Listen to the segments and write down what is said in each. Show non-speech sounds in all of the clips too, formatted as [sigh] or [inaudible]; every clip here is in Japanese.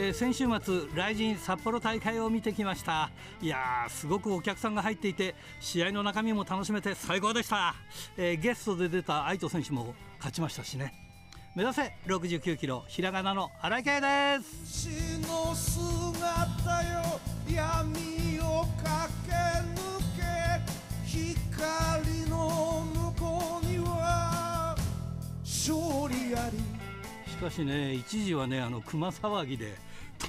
えー、先週末ライジン札幌大会を見てきました。いやーすごくお客さんが入っていて試合の中身も楽しめて最高でした、えー、ゲストで出た愛斗選手も勝ちましたしね。目指せ69キロひらがなの荒井圭です。の姿よ闇を駆け抜け光勝利あり。しかしね一時はねあの熊騒ぎで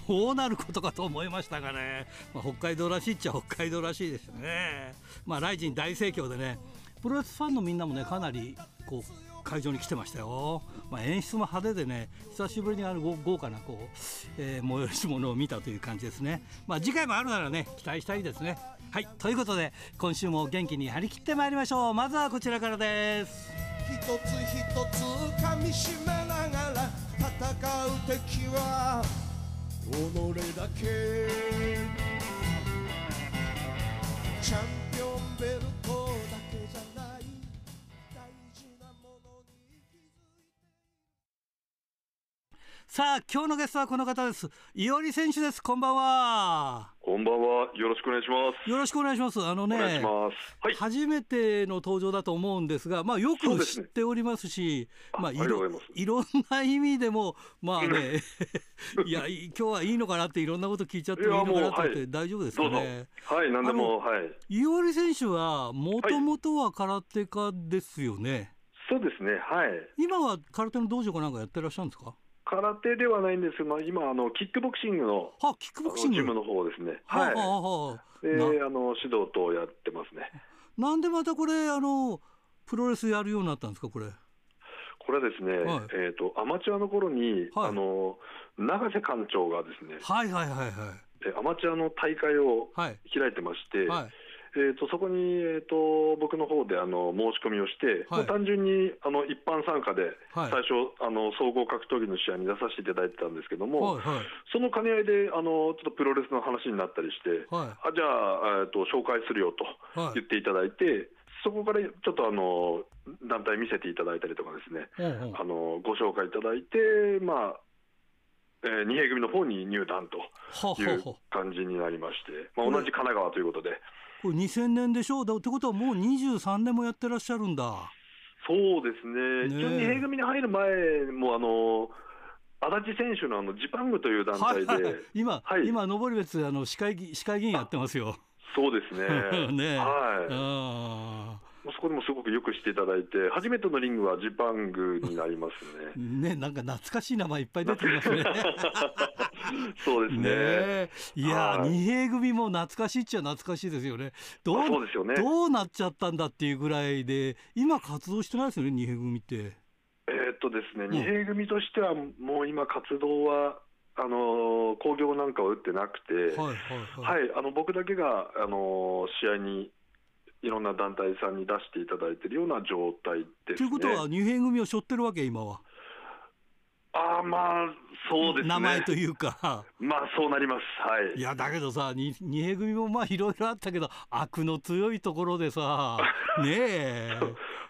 どうなることかと思いましたがね、まあ、北海道らしいっちゃ北海道らしいですね。まあ、ライジン大盛況でねプロレスファンのみんなもねかなりこう会場に来てましたよ、まあ、演出も派手でね久しぶりにある豪華なこう、えー、催し物を見たという感じですね、まあ、次回もあるならね期待したいですね。はいということで今週も元気に張り切ってまいりましょう。まずはこちらからです。一つ一つ噛みしめながら戦う敵は己だけ。チャンピオンベルトさあ今日のゲストはこの方です伊織選手ですこんばんはこんばんは。よろしくお願いします。よろしくお願いします。あのね、はい、初めての登場だと思うんですが、まあよく知っておりますし、すね、まあいろいろんな意味でもまあね、[laughs] いや今日はいいのかなっていろんなこと聞いちゃってもいいのかなって、はい、大丈夫ですかね？はい、何でもはい。伊織選手はもともとは空手家ですよね？そうですね。はい。今は空手の道場かなんかやってらっしゃるんですか？空手ではないんですまあ、今あの、キックボクシングのはキックボクシング。ジムの方ですね、はい、はあはあ、であの指導等やってますね。なんでまたこれあの、プロレスやるようになったんですか、これ？これはですね、はい、えーと、アマチュアの頃に、はい、あの永瀬館長がですね、はいはいはいはい、アマチュアの大会を開いてまして、はいえーと、そこに、えーと、僕の方であの申し込みをして、はい、単純にあの一般参加で、最初、あの総合格闘技の試合に出させていただいてたんですけども、はいはい、その兼ね合いであのちょっとプロレスの話になったりして、はい、あじゃあ、えーと、紹介するよと言っていただいて、そこからちょっとあの団体見せていただいたりとかですね、あのご紹介いただいて、まあ、えー、二平組の方に入団という感じになりまして、まあ、同じ神奈川ということで。これ2000年でしょうだってことはもう23年もやってらっしゃるんだ。そうですね、一応、二平組に入る前も、あの足立選手のあのジパングという団体で、はいはい、今、はい、今、登別あの市会議、市会議員やってますよ。そうですね。[laughs] ねはい。そこでもすごくよくしていただいて、初めてのリングはジパングになりますね。[laughs] ね、なんか懐かしい名前いっぱい出てきますね。[laughs] そうですね。ねいや、二平組も懐かしいっちゃ懐かしいですよね。どうそうですよね。どうなっちゃったんだっていうぐらいで、今活動してないですよね、二平組って。えー、っとですね、二平組としては、もう今活動は。あの興行なんかを打ってなくて、はいはいはい、はい、あの僕だけが、あの試合にいろんな団体さんに出していただいているような状態です、ね、ということは、二平組を背負ってるわけ、今は。あまあ、そうですね。名前というか。まあ、そうなります。はい。いや、だけどさ、二平組もまあ、いろいろあったけど、悪の強いところでさ、[laughs] ねえ。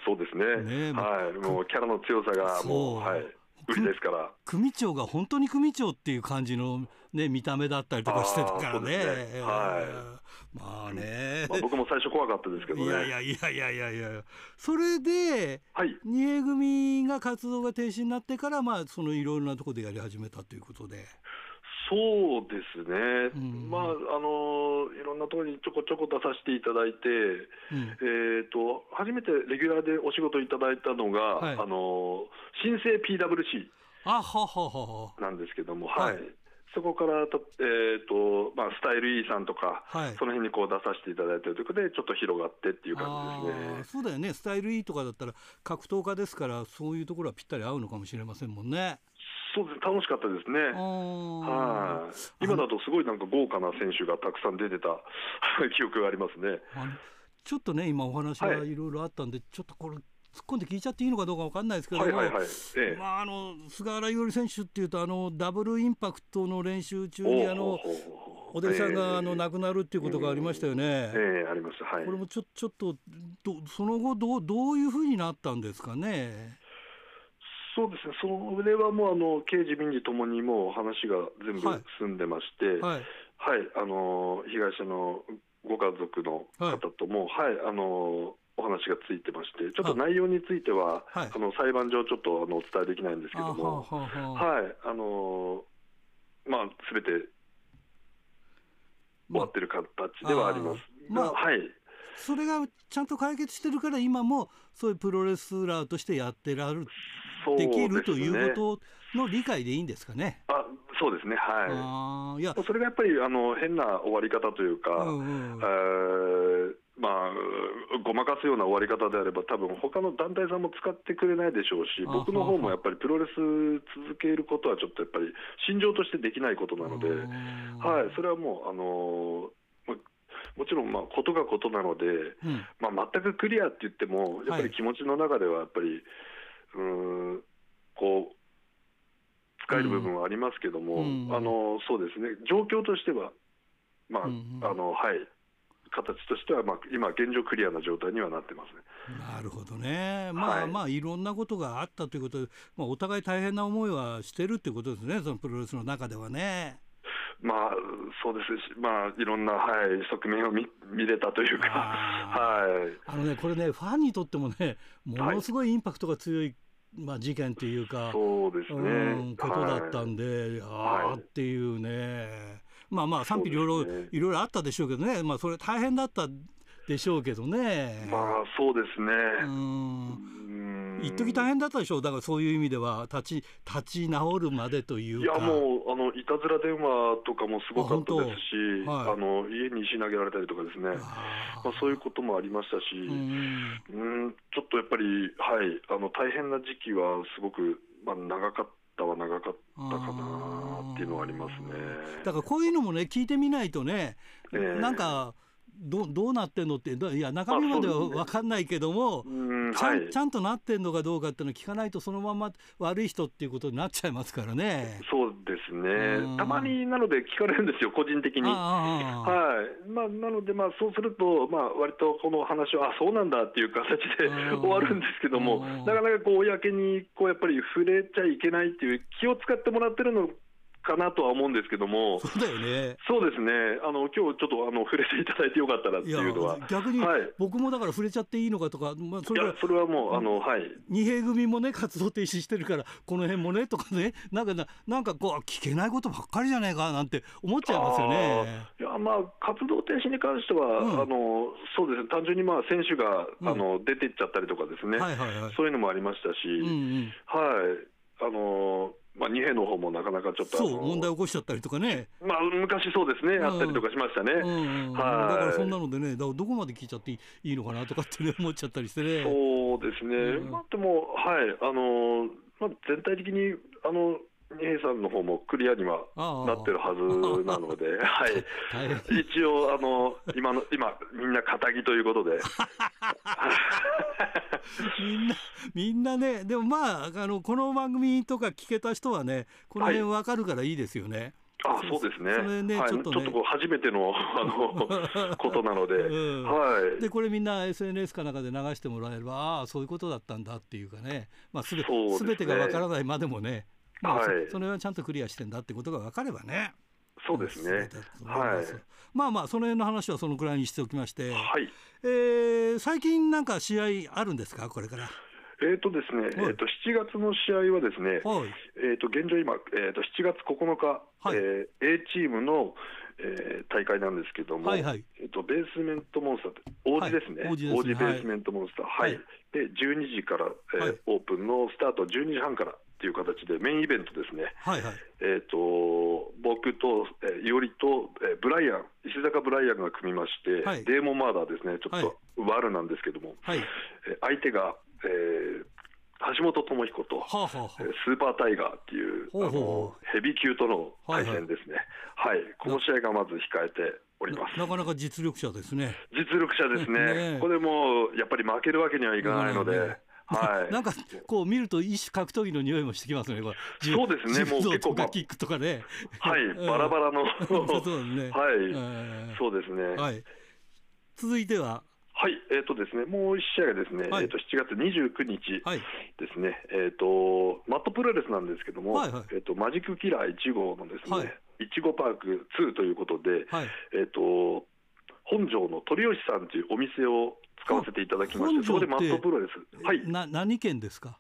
そうですね。ねはい。もう、キャラの強さが、もう、はい。売りですから。組長が本当に組長っていう感じの、ね、見た目だったりとかしてたからね。ね。はい、まあね、まあ、僕も最初怖かったですけどね。いやいやいやいやいやいや。それで、はい、二重組が活動が停止になってから、まあ、そのいろいろなところでやり始めたということで。そうですね、うん、まあ、あのいろんなところにちょこちょこ出させていただいて、うん、えーと、初めてレギュラーでお仕事いただいたのが、はい、あの新生 PWC なんですけども、はい、はい、そこからと、えーとまあ、スタイル E さんとか、はい、その辺にこう出させていただいているということで、ちょっと広がってっていう感じですね。そうだよね、スタイル E とかだったら、格闘家ですから、そういうところはぴったり合うのかもしれませんもんね。そうです楽しかったですね。はい。今だとすごいなんか豪華な選手がたくさん出てた [laughs] 記憶がありますね。ちょっとね今お話がいろいろあったんで、はい、ちょっとこれ突っ込んで聞いちゃっていいのかどうかわかんないですけども、菅原伊織選手っていうとあのダブルインパクトの練習中にあのお弟子さんがあの亡くなるっていうことがありましたよね。ええー、ありました。はい。これもちょちょっとどその後どうどういうふうになったんですかね？そうですね。その上はもうあの刑事民事ともにもう話が全部済んでまして、はい、はい、はい、あの被害者のご家族の方とも、はい、はい、あのお話がついてまして、ちょっと内容については、あはい、あの裁判上、ちょっとあのお伝えできないんですけども、はい、あのまあ、すべて終わってる形ではあります。まあ、はい。それがちゃんと解決してるから、今もそういうプロレスラーとしてやってられる、できるということの理解でいいんですかね？あそうですね、はい。いや。それがやっぱりあの変な終わり方というか、うんうん、えーまあ、ごまかすような終わり方であれば、多分他の団体さんも使ってくれないでしょうし、僕の方もやっぱりプロレス続けることは、ちょっとやっぱり心情としてできないことなので、はい、それはもう、あのもちろん、まあ、ことがことなので、うん、まあ、全くクリアって言っても、やっぱり気持ちの中では、やっぱり、はい、うんこう、使える部分はありますけども、うん、あのそうですね、状況としては、まあ、うん、あのはい、形としては、まあ、今、現状クリアな状態にはなってますね。なるほどね、まあ、はい、まあいろんなことがあったということで、まあ、お互い大変な思いはしてるっていうことですね、そのプロレスの中ではね。まあ、そうですし、まあ、いろんな、はい、側面を見見れたというか、はい、あのね、これね、ファンにとってもね、ものすごいインパクトが強い、まあ、事件っていうか、そうですね、うん、ことだったんで、はい、ああっていうね。まあまあ賛否両論、ね、いろいろあったでしょうけどね、まあ、それ大変だったでしょうけどね。まあそうですね。うん一時大変だったでしょう、だからそういう意味では、立ち立ち直るまでといういや、もうあのいたずら電話とかもすごかったですし、あ、はい、の家に石投げられたりとかですね、あまあ、そういうこともありましたし、うん。ちょっとやっぱり、はい、あの大変な時期はすごく、まあ、長かった。は長かったかなっていうのはありますね。だからこういうのもね聞いてみないとね、えー、なんかどどうなってんのっていや中身までは分かんないけども、ね、ちゃん、はい、ちゃんとなってんのかどうかっていうのを聞かないとそのまま悪い人っていうことになっちゃいますからね。そうですね、たまになので聞かれるんですよ、個人的に。はい。まあ、なので、まあ、そうすると、まあ割とこの話は、あそうなんだっていう形で終わるんですけども、なかなかこう公にこうやっぱり触れちゃいけないっていう気を使ってもらってるのかなとは思うんですけども、そうだよね。そうですね、あの今日ちょっとあの触れていただいてよかったらっていうのは、逆に、僕もだから触れちゃっていいのかとか、まあ、それはそれはもう、あのはい、二平組もね、活動停止してるから、この辺もねとかね、なんかなんかこう、聞けないことばっかりじゃないかなんて思っちゃいますよね。いやまあ、活動停止に関しては、うん、あのそうですね、単純にまあ選手が、うん、あの出ていっちゃったりとかですね、はいはいはい、そういうのもありましたし、うんうん、はい、あのまあ、二兵の方もなかなかちょっとそう問題起こしちゃったりとかね、まあ、昔そうですね、あったりとかしましたね、うんうん、はい、だからそんなのでね、だからどこまで聞いちゃっていいのかなとかって、ね、[laughs] 思っちゃったりしてね。そうですね、うん、まあ、でも、はい、あのまあ、全体的にあの二平さんの方もクリアにはなってるはずなので、[laughs] はい、一応あの今の今みんな堅気ということで。みんなみんなねでもまああのこの番組とか聞けた人はねこの辺わかるからいいですよね。はい、あそうですね。それね、はい、ちょっと、ね、ちょっとこう初めてのあの [laughs] ことなので、うん、はい。でこれみんな SNS かなんかで流してもらえれば、ああそういうことだったんだっていうかね、まあすべすべ、てがわからないまでもね、まあ、はい、それはちゃんとクリアしてんだってことが分かればね。そうですね。はい。まあまあその辺の話はそのくらいにしておきまして、はい。えー、最近なんか試合あるんですか？これから。えーとですね、えー、と7月の試合はですね、はい、えー、と現状今、えー、と7月9日、はい。えー、A チームの、えー、大会なんですけども、はいはい、えー、とベースメントモンスター王子ですね、はい、王子ベースメントモンスター、はい、はい、で12時から、えーオープンのスタート12時半からっていう形でメインイベントですね、はいはい、えーと、僕と、えー、いおりと、えー、ブライアン、石坂ブライアンが組みまして、はい、デーモンマーダーですね、ちょっと悪なんですけども、はい、えー、相手が、えー、橋本智彦と、はあはあ、スーパータイガーっていうほうほうあのヘビー級との対戦ですね、はい、はい、この試合がまず控えております。なかなか実力者ですね。実力者ですね、ねこれもやっぱり負けるわけにはいかないので。はい、なんかこう見ると一種格闘技の匂いもしてきますね、これそうですね、もう結構、キックとかね、はい、バラバラの、[laughs] そうですね、はい、そうですね、はい、続いては、はい、えっ、ー、とですね、もう1試合がですね、はい、えっ、ー、と7月29日ですね、はい、えっ、ー、とマットプロレスなんですけども、はいはい、えっ、とマジックキラー1号のですね、い。ちごパーク2ということで、えっ、と本庄の鳥吉さんというお店を使わせていただきまして、そこでマットプロレス、はい、な何県ですか？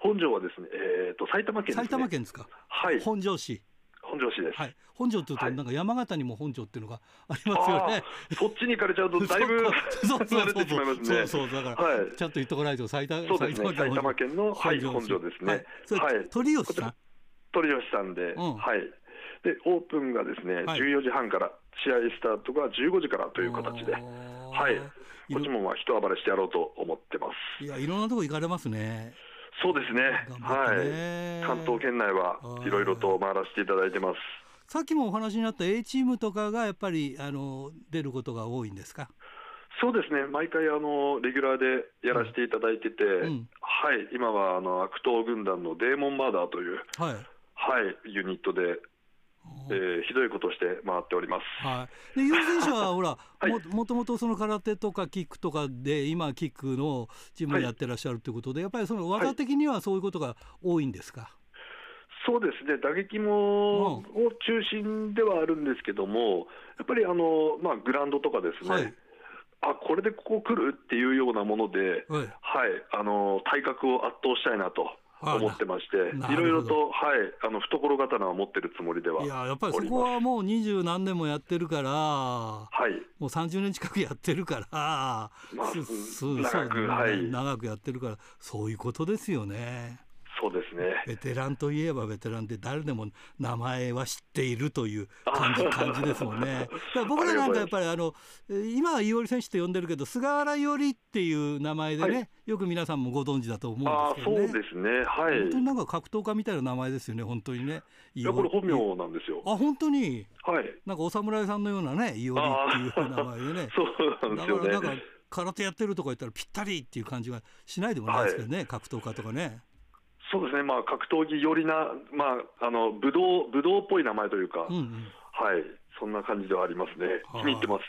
本庄はですね、えっ、と埼玉県、ね、埼玉県ですか、はい、本庄市。本庄市です。はい。本庄っていうと、なんか山形にも本庄っていうのがありますよね。そっちに行かれちゃうと、[laughs] だいぶ [laughs] そうそうそうそうそうだから、ちゃんと言っとかないと埼玉そうですね埼玉県のはい本庄ですね。はい。鳥吉さん？鳥吉さんで、はい。でオープンがですね14時半から試合スタートが15時からという形で、はい。こっちもまあ一暴れしてやろうと思ってます。いやいろんなとこ行かれますね。そうですね。はい。関東圏内はいろいろと回らせていただいてます。さっきもお話になった A チームとかがやっぱりあの出ることが多いんですか？そうですね、毎回あのレギュラーでやらせていただいてて、うん、はい、今はあの悪党軍団のデーモンマーダーという、はい、はい、ユニットでえー、ひどいことをして回っております。はい。で、ユー選手はほら、はい、ももともとその空手とかキックとかで今キックのチームやってらっしゃるということで、はい、やっぱりその技的にはそういうことが多いんですか？はい、そうですね。打撃も、うん、を中心ではあるんですけども、やっぱりあのまあグラウンドとかですね。あこれでここ来るっていうようなもので、はい、あの体格を圧倒したいなと。思ってまして、いろいろと、はい、あの懐刀は持ってるつもりではいややっぱりそこはもう二十何年もやってるから、はい、もう30年近くやってるから、まあ、長く、はい、長くやってるから、そういうことですよね。そうですねベテランといえばベテランで誰でも名前は知っているという感じ感じですもんね。[laughs] 僕らなんかやっぱりあの今は伊織選手と呼んでるけど菅原伊織っていう名前でね、はい、よく皆さんもご存知だと思うんですけどね。そうですねはい本当になんか格闘家みたいな名前ですよね本当にね。いやこれ本名なんですよ。あ本当に？はい。なんかお侍さんのようなね伊織っていう名前でね。[laughs] そうなんですよね。だからなんか空手やってるとか言ったらぴったりっていう感じがしないでもないですけどね、はい、格闘家とかね。そうですね、まあ、格闘技寄りな、まあ、あの武道武道っぽい名前というか、うんうん、はい、そんな感じではありますね、気に入ってます。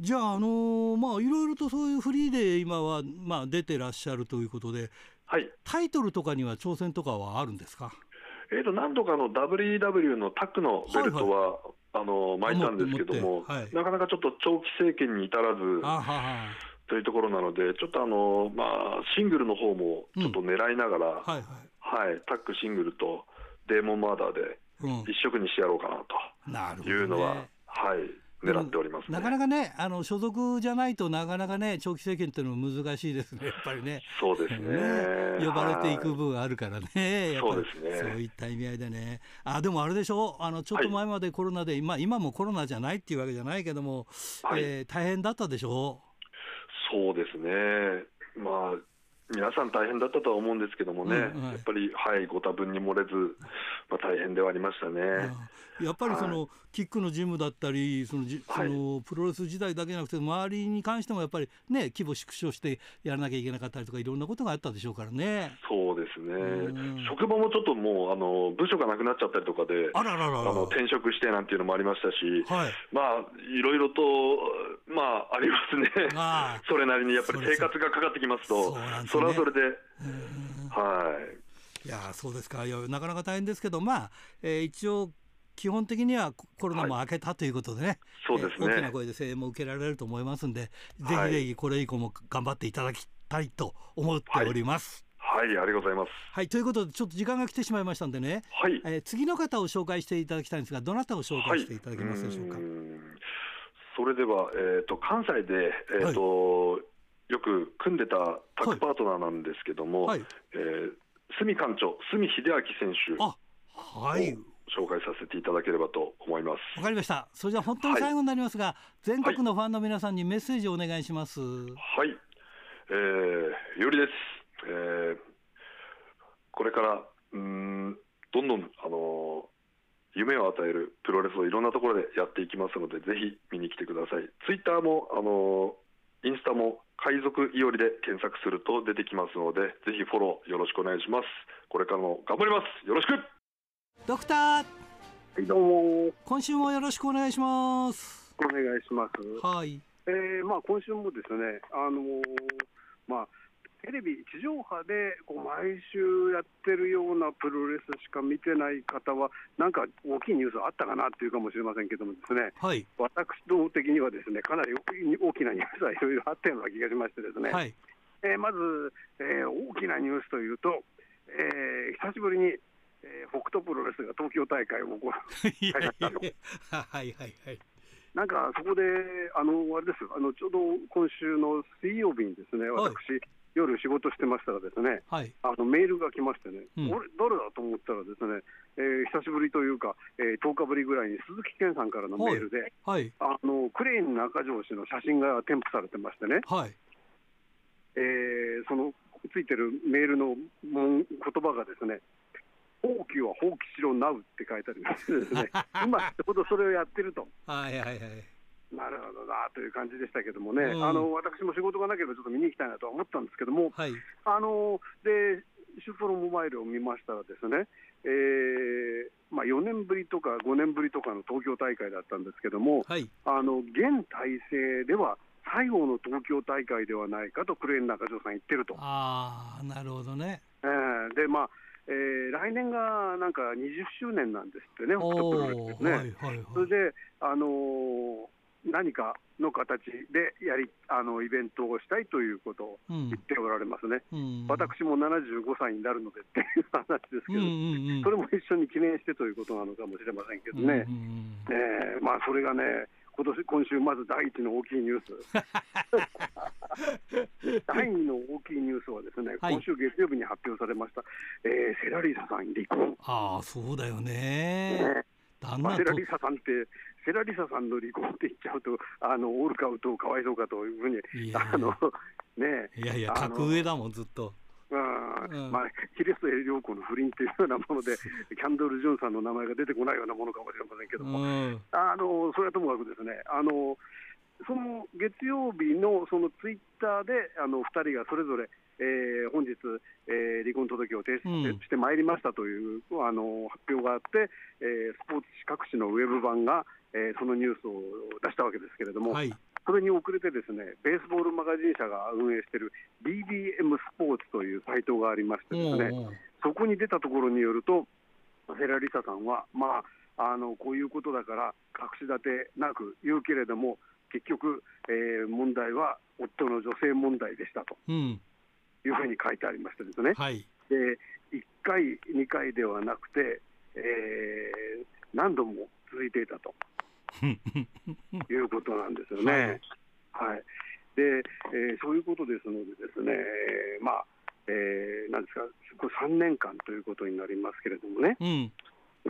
じゃあ、あのー、まあ、いろいろとそういうフリーで今は、まあ、出てらっしゃるということで、はい、タイトルとかには挑戦とかはあるんですか、えーと、何度かの WW のタックのベルトは、はいはい、あの巻いたんですけども、はい、なかなかちょっと長期政権に至らず。ははというところなので、ちょっとあの、まあ、シングルの方もちょっと狙いながら、うん、はい、はい。はい、タックシングルとデーモンマーダーで一色にしてやろうかなと。いうのは、うんね、はい、狙っております、ね、なかなかね、あの所属じゃないとなかなかね、長期政権っていうのも難しいですね、やっぱりね。そうですね。ね。呼ばれていく分あるからね、そうですね。そういった意味合いでね。あ、でもあれでしょ？あのちょっと前までコロナで、はい、今今もコロナじゃないっていうわけじゃないけども、はい、えー、大変だったでしょ？そうですね。まあ皆さん大変だったとは思うんですけどもね、うんはい、やっぱり、はい、ご多分に漏れず、まあ、大変ではありましたね。やっぱりその、はい、キックのジムだったりそのじ、そのプロレス時代だけじゃなくて周りに関してもやっぱりね規模縮小してやらなきゃいけなかったりとかいろんなことがあったでしょうからね。そうですね、職場もちょっともうあの部署がなくなっちゃったりとかであらららあの転職してなんていうのもありましたし、はい、まあいろいろとまあありますね。[laughs] それなりにやっぱり生活がかかってきますとそれはそれで。はい。いやそうですか。いやなかなか大変ですけどまあ、えー、一応基本的にはコロナも明けたということでね、はい、そうですね、大きな声で声援も受けられると思いますんで、ぜひぜひこれ以降も頑張っていただきたいと思っております。はい、はい、ありがとうございます。はい、ということで、ちょっと時間が来てしまいましたんでね。はい。えー、次の方を紹介していただきたいんですが、どなたを紹介していただけますでしょうか？はい、それでは、えっ、ー、と、関西で、えっ、ー、と、はい。よく組んでたタッグパートナーなんですけども、はい、えー、角館長、角秀明選手。はい、紹介させていただければと思います。わかりました。それじゃ本当に最後になりますが、はい、全国のファンの皆さんにメッセージをお願いします。はい、えー、よりです。えー、これからうんどんどんあの夢を与えるプロレスをいろんなところでやっていきますので、ぜひ見に来てください。ツイッターもあのインスタも海賊いおりで検索すると出てきますので、ぜひフォローよろしくお願いします。これからも頑張ります。よろしく。ドクター。はい、どうも。今週もよろしくお願いします。お願いします。はい。えー、まあ今週もですね、あのー、まあテレビ、地上波でこう毎週やってるようなプロレスしか見てない方は、なんか大きいニュースあったかなっていうかもしれませんけども、ですね、はい、私ども的にはですねかなり大きなニュースはいろいろあったような気がしまして、ですね、はい、えー、まず、えー、大きなニュースというと、えー、久しぶりに、えー、北斗プロレスが東京大会を行う。[laughs] はいはいはい。なんかそこで、あのあれですよ。あの、ちょうど今週の水曜日にですね、私、はい。夜仕事してましたらですね、はい、あのメールが来ましてね、うん、俺、誰だと思ったらですね、えー、久しぶりというか、えー、10日ぶりぐらいに鈴木健さんからのメールで、はい、あのクレーン中条氏の写真が添付されてましてね、はい、えー、そのついてるメールの言葉がですね、放棄は放棄しろなうって書いてありましてですね、[laughs] 今ちょうどそれをやってると。はいはいはい。なるほどなという感じでしたけどもね、うん、あの私も仕事がなければちょっと見に行きたいなとは思ったんですけども、はい、あのでシュプロモバイルを見ましたらですね、えーまあ、4年ぶりとか5年ぶりとかの東京大会だったんですけども、はい、あの現体制では最後の東京大会ではないかとクレーン中条さん言ってると。あなるほどね、えー、でまあえー、来年がなんか20周年なんですってね、北斗プロレスね。はいはいはい、それで、あのー何かの形でやりあのイベントをしたいということを言っておられますね、うん。私も75歳になるのでっていう話ですけど、うんうんうん、それも一緒に記念してということなのかもしれませんけどね、うんうん、えー、まあ、それがね、今年今週、まず第一の大きいニュース、[laughs] 第二の大きいニュースは、ですね、今週月曜日に発表されました、えー、セラリーサさん離婚。ああ、そうだよね。ねまあ、セラリサさんってセラリサさんの離婚って言っちゃうと、あのオールカウトかわいそうかというふうに、あのねいやいや、格上だもん、ずっと。うん、まあ、キリストエ良子の不倫というようなもので、[laughs] キャンドル・ジュンさんの名前が出てこないようなものかもしれませんけども、うん、あのそれはともかくですね、あのその月曜日のそのツイッターで、あの2人がそれぞれ、えー、本日、えー、離婚届を提出してまいりましたという、うん、あの発表があって、えー、スポーツ紙各紙のウェブ版が、えー、そのニュースを出したわけですけれども、はい、それに遅れてですねベースボールマガジン社が運営している BBM スポーツというサイトがありましてですね、そこに出たところによると、セラリサさんは、まあ、あのこういうことだから隠し立てなく言うけれども、結局、えー、問題は夫の女性問題でしたと、いうふうに書いてありましてですね、はい、で1回、2回ではなくて、えー、何度も続いていたと。[laughs] いうことなんですよね。はい、はい、で、えー、そういうことですので、ですね、まあ、えー、なんですか、これ3年間ということになりますけれどもね、うん、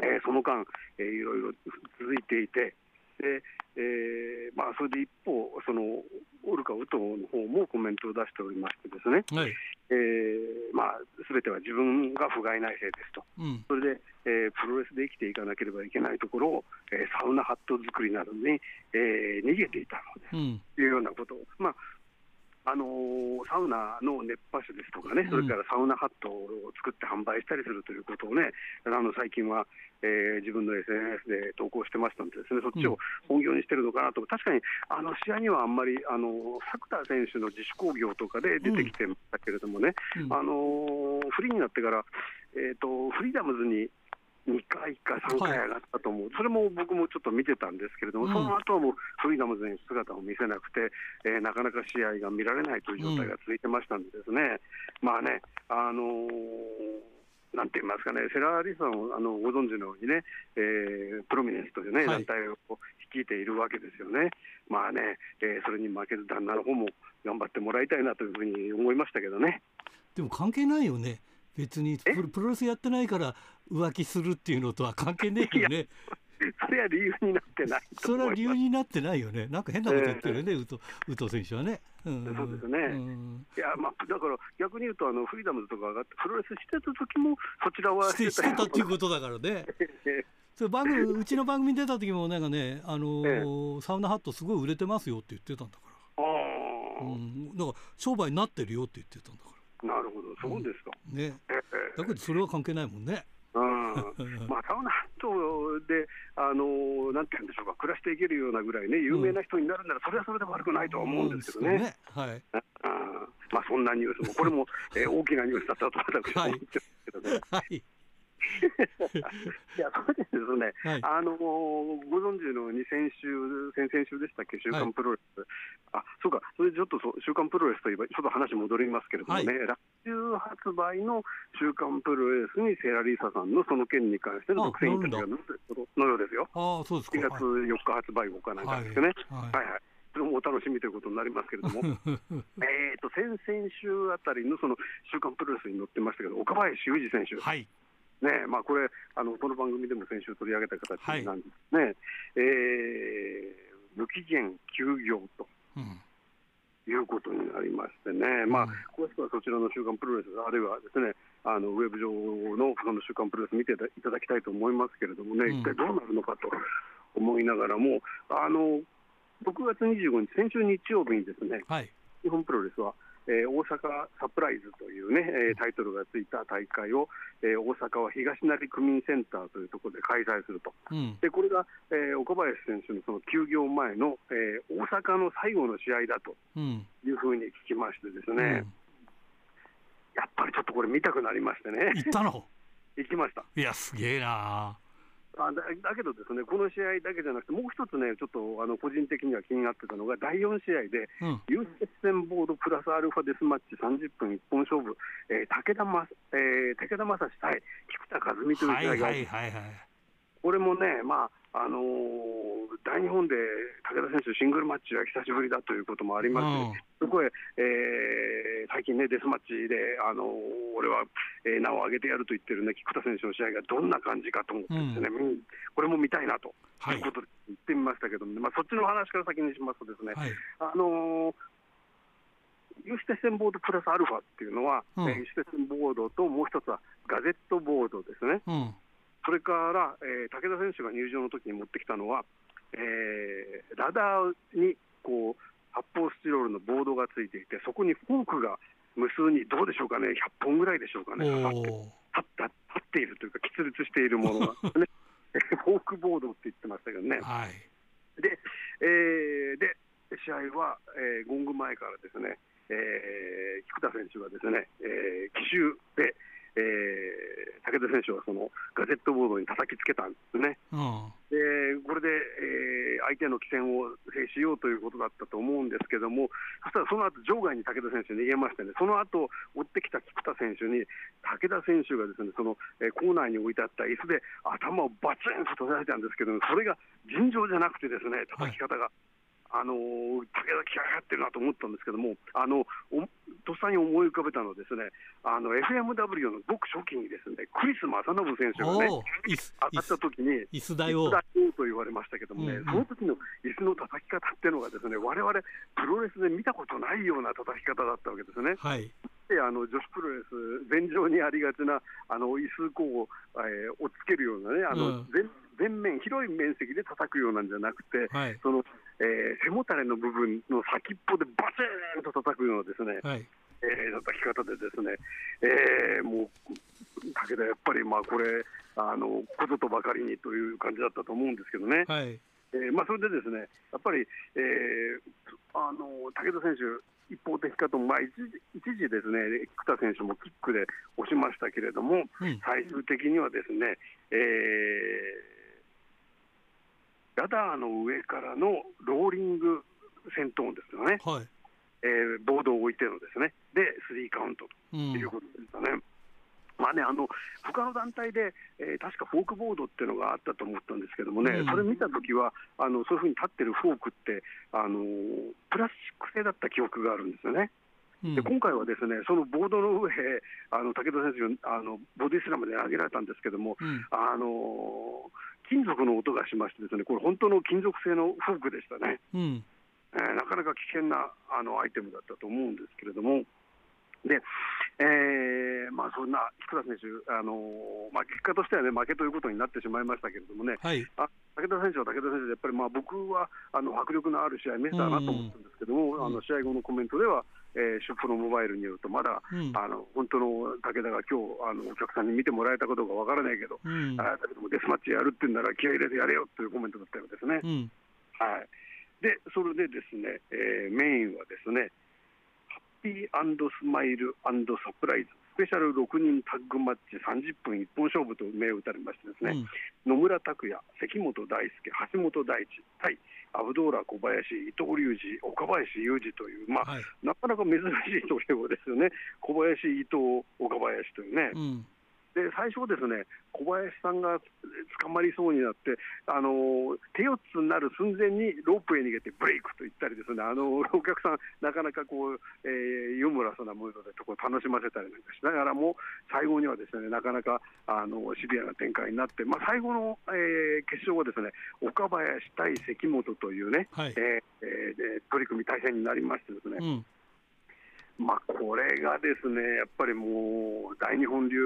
えー、その間、えー、いろいろ続いていて、でえーまあ、それで一方、そのオルカ・ウトの方もコメントを出しておりましてですね、はい。えーまあ、全ては自分が不甲斐ないせいですと、うん、それで、えー、プロレスで生きていかなければいけないところを、えー、サウナハット作りなどに、えー、逃げていたので、うん、いうようなことを、まあ、あのー、サウナの熱波師ですとかね、それからサウナハットを作って販売したりするということをね、あの最近は、えー、自分の SNS で投稿してましたんで、ですねそっちを本業にしてるのかなと、確かにあの試合にはあんまり、あの作田選手の自主興行とかで出てきてましたけれどもね、うん、あのフリーになってから、えーとフリーダムズに2回か3回上がったと思う、はい、それも僕もちょっと見てたんですけれども、うん、その後はもうフリーダムズに姿を見せなくて、えー、なかなか試合が見られないという状態が続いてましたんで、ですね、うん、まあね、あのーなんて言いますかね、セラーリさんをあのご存知のようにね、えー、プロミネンスというね、団体を率いているわけですよね。まあね、えー、それに負けず旦那の方も頑張ってもらいたいなというふうに思いましたけどね。でも関係ないよね。別にプロレスやってないから浮気するっていうのとは関係ねえよね。それは理由になってないそれは理由になってないよね。なんか変なこと言ってるよね、宇藤宇藤選手はね。うん、そうですね。うん、いや、まあ、だから逆に言うと、あのフリーダムズとか上がって、プロレスしてた時も、そちらはしてしてたっていうことだからね。[laughs] それ番組うちの番組に出た時もなんかね、あのーええ、サウナハットすごい売れてますよって言ってたんだから。あうん、だから商売になってるよって言ってたんだからなるほど。そうですか、うん、ね。だけどそれは関係ないもんね。うん、まあサウナ半島で、あのなんて言うんでしょうか、暮らしていけるようなぐらいね、有名な人になるなら、それはそれで悪くないとは思うんですけどね。ね。はい。まあ、そんなニュースも、これも、[laughs] えー、大きなニュースだったと私は思ってますけどね。はい。い [laughs] や、それでですね、はい、あのご存知のに先週、先々週でしたっけ、週刊プロレス、はい、あそうか、それでちょっとそ週刊プロレスといえば、ちょっと話戻りますけれどもね、はい、来週発売の週刊プロレスにセラリーサさんのその件に関しての独占インタビューがのようですよ。あそうですか。7月4日発売後かなんかですよね。はい。はい。それもお楽しみということになりますけれども、[laughs] えと先々週あたりのその週刊プロレスに載ってましたけど、岡林雄二選手、はい、ね。まあ、これあの、この番組でも先週取り上げた形なんですね、はい、えー、無期限休業と。いうことになりましてね、まあ、詳しくはそちらの週刊プロレス、あるいはですね、あのウェブ上のその週刊プロレス見ていただきたいと思いますけれどもね、一体どうなるのかと思いながらも、あの6月25日、先週日曜日にですね、はい、日本プロレスはえー、大阪サプライズというね、えー、タイトルがついた大会を、えー、大阪は東成区民センターというところで開催すると、うん、でこれが、えー、岡林選手のその休業前の、えー、大阪の最後の試合だというふうに聞きましてですね、うん、やっぱりちょっとこれ見たくなりましてね。行ったの？[laughs] 行きました。いや、すげえなあだだけど、ですねこの試合だけじゃなくて、もう一つね、ちょっとあの個人的には気になってたのが、第4試合で、優勝戦ボードプラスアルファデスマッチ30分一本勝負、えー、武田まえー、武田正史対菊田和美という試合が、はいはいはいはい、これもね、まああのー、大日本で武田選手、シングルマッチは久しぶりだということもありまして、そこへ、えー、最近ね、デスマッチで、あのー、俺は、えー、名を上げてやると言ってるね、菊田選手の試合がどんな感じかと思ってですね、うん、これも見たいなと。い。うことで言ってみましたけどまあ、そっちの話から先にしますとですね、はい、あのー有刺鉄線ボードプラスアルファっていうのは、うん、有刺鉄線ボードともう一つはガゼットボードですね。うんそれから、えー、武田選手が入場の時に持ってきたのは、えー、ラダーにこう発泡スチロールのボードがついていて、そこにフォークが無数に、どうでしょうかね、100本ぐらいでしょうかね、立って立っているというか、喫立しているものが、ね、[laughs] フォークボードって言ってましたけどね。はい、で,、えー、で、試合は、えー、ゴング前からですね、えー、菊田選手がですね、えー、奇襲で、えー、武田選手はそのガゼットボードに叩きつけたんですね。うん、でこれで、えー、相手の起戦を制しようということだったと思うんですけども、そしたらその後場外に武田選手逃げましてね、その後追ってきた菊田選手に、武田選手がですねその、えー、コーナーに置いてあった椅子で頭をバチンと叩いたんですけど、それが尋常じゃなくてですね、叩き方が。はいあの武田気合入ってるなと思ったんですけども、あのとっさに思い浮かべたのはですね、あの FMW のごく初期にですね、クリス・正信選手がね、当たった時に、椅子台を。と言われましたけどもね、うんうん、その時の椅子の叩き方っていうのがですね、我々プロレスで見たことないような叩き方だったわけですね。はい。であの女子プロレス、前場にありがちなあの椅子こう、えー、をつけるようなね、あの、うん、全面、広い面積で叩くようなんじゃなくて、はい、そのえー、背もたれの部分の先っぽでバチーンと叩くようなですね、はい、えー、叩き方でですね、えー、もう、武田やっぱりまあこれ、あのこぞとばかりにという感じだったと思うんですけどね。はい。えーまあ、それでですね、やっぱり、えー、あの武田選手、一方的かと、まあ、一時一時ですね、菊田選手もキックで押しましたけれども、うん、最終的にはですね、えー、ラダーの上からのローリング戦闘ですよね、はいえー、ボードを置いてのですね、で、スリーカウントということですかね。うん、まあね、あの他の団体で、えー、確かフォークボードっていうのがあったと思ったんですけどもね、うん、それ見たときはあの、そういうふうに立ってるフォークって、あのプラスチック製だった記憶があるんですよね。で今回はですねそのボードの上、あの武田選手あの、ボディスラムで上げられたんですけども、うん、あの金属の音がしましてですね、これ本当の金属製のフォークでしたね。うん、えー、なかなか危険なあのアイテムだったと思うんですけれども、で、えーまあ、そんな福田選手、あのー、まあ、結果としては、ね、負けということになってしまいましたけれどもね、はい、あ武田選手は武田選手で、やっぱりまあ僕はあの迫力のある試合見せたなと思ったんですけども、うん、あの試合後のコメントでは、えー、シュプロモバイルによると、まだ、うん、あの本当の武田が今日あのお客さんに見てもらえたことがわからないけど、うん、あだけどもデスマッチやるって言うんなら気合い入れてやれよというコメントだったようですね。はい。でそれでですね、えー、メインはですね、ピースマイルサプライズ。スペシャル6人タッグマッチ30分一本勝負と銘打たれましてですね、うん、野村拓也、関本大輔、橋本大地対アブドーラ小林、伊藤隆二、岡林雄二という、まあ、はい、なかなか珍しいトリオですよね、小林、伊藤、岡林というね。うんで最初ですね、小林さんが捕まりそうになって、あの手四つになる寸前にロープへ逃げてブレイクと言ったり、ですねあのお客さん、なかなかこう、えー、ユーモラスなムードでとこ楽しませたりなんかしながらも、最後にはですねなかなかあのシビアな展開になって、まあ、最後の、えー、決勝はですね岡林対関本というね、はい、えー、えー、取り組み、対戦になりましてですね。うんまあ、これがですね、やっぱりもう、大日本流、